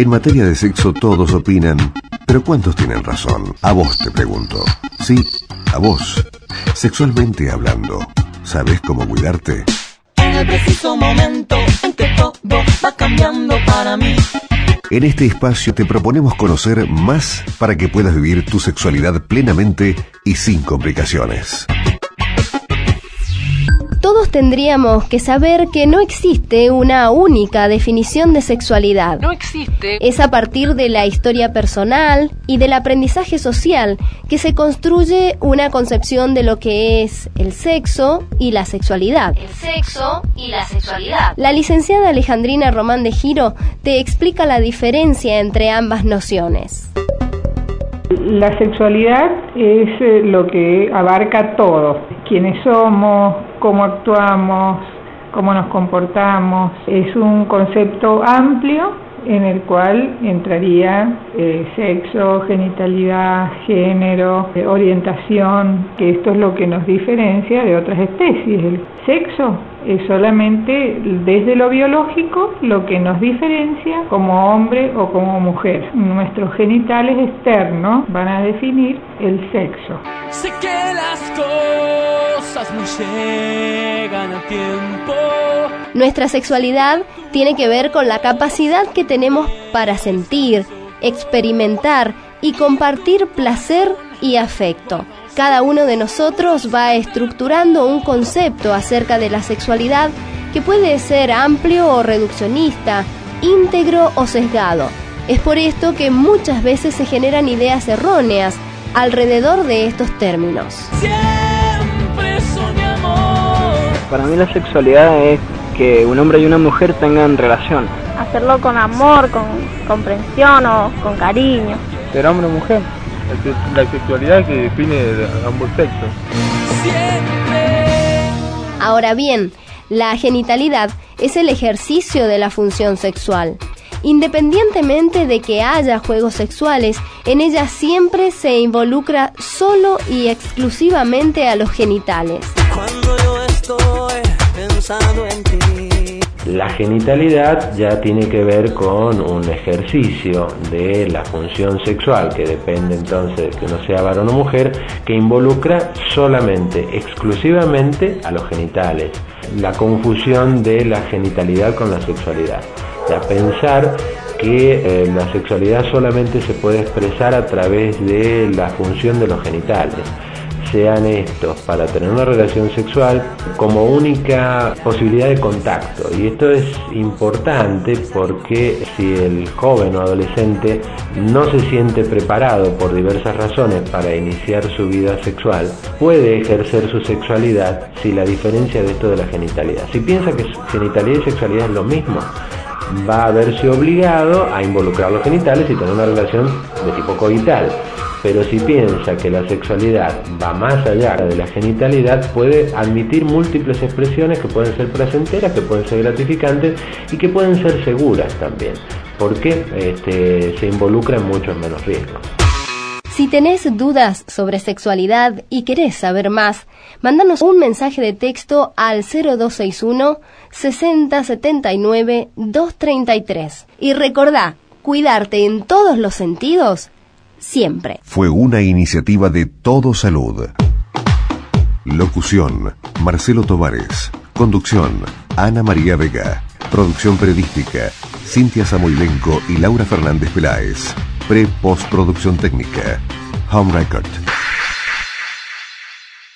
En materia de sexo todos opinan, pero ¿cuántos tienen razón? A vos te pregunto. Sí, a vos. Sexualmente hablando, ¿sabes cómo cuidarte? En el preciso momento en que todo va cambiando para mí. En este espacio te proponemos conocer más para que puedas vivir tu sexualidad plenamente y sin complicaciones. Todos tendríamos que saber que no existe una única definición de sexualidad. No existe. Es a partir de la historia personal y del aprendizaje social que se construye una concepción de lo que es el sexo y la sexualidad. El sexo y la sexualidad. La licenciada Alejandrina Román de Giro te explica la diferencia entre ambas nociones. La sexualidad es eh, lo que abarca todo, quiénes somos, cómo actuamos, cómo nos comportamos. Es un concepto amplio en el cual entraría eh, sexo, genitalidad, género, eh, orientación, que esto es lo que nos diferencia de otras especies. El sexo es solamente desde lo biológico lo que nos diferencia como hombre o como mujer. Nuestros genitales externos van a definir el sexo. No llegan a tiempo. Nuestra sexualidad tiene que ver con la capacidad que tenemos para sentir, experimentar y compartir placer y afecto. Cada uno de nosotros va estructurando un concepto acerca de la sexualidad que puede ser amplio o reduccionista, íntegro o sesgado. Es por esto que muchas veces se generan ideas erróneas alrededor de estos términos. Soñamos. Para mí la sexualidad es que un hombre y una mujer tengan relación. Hacerlo con amor, con comprensión o con cariño. Ser hombre o mujer. La sexualidad que define ambos sexos. Siempre. Ahora bien, la genitalidad es el ejercicio de la función sexual. Independientemente de que haya juegos sexuales, en ella siempre se involucra solo y exclusivamente a los genitales. La genitalidad ya tiene que ver con un ejercicio de la función sexual, que depende entonces de que uno sea varón o mujer, que involucra solamente, exclusivamente a los genitales. La confusión de la genitalidad con la sexualidad. Sea, pensar que eh, la sexualidad solamente se puede expresar a través de la función de los genitales sean estos para tener una relación sexual como única posibilidad de contacto. Y esto es importante porque si el joven o adolescente no se siente preparado por diversas razones para iniciar su vida sexual, puede ejercer su sexualidad si la diferencia de esto de la genitalidad. Si piensa que genitalidad y sexualidad es lo mismo, va a verse obligado a involucrar los genitales y tener una relación de tipo coital. Pero si piensa que la sexualidad va más allá de la genitalidad, puede admitir múltiples expresiones que pueden ser placenteras, que pueden ser gratificantes y que pueden ser seguras también, porque este, se involucra en muchos menos riesgos. Si tenés dudas sobre sexualidad y querés saber más, mándanos un mensaje de texto al 0261 6079 233. Y recordá, cuidarte en todos los sentidos, siempre. Fue una iniciativa de Todo Salud. Locución, Marcelo Tovares. Conducción, Ana María Vega. Producción periodística, Cintia Samoilenco y Laura Fernández Peláez. Pre-postproducción técnica, Home Record.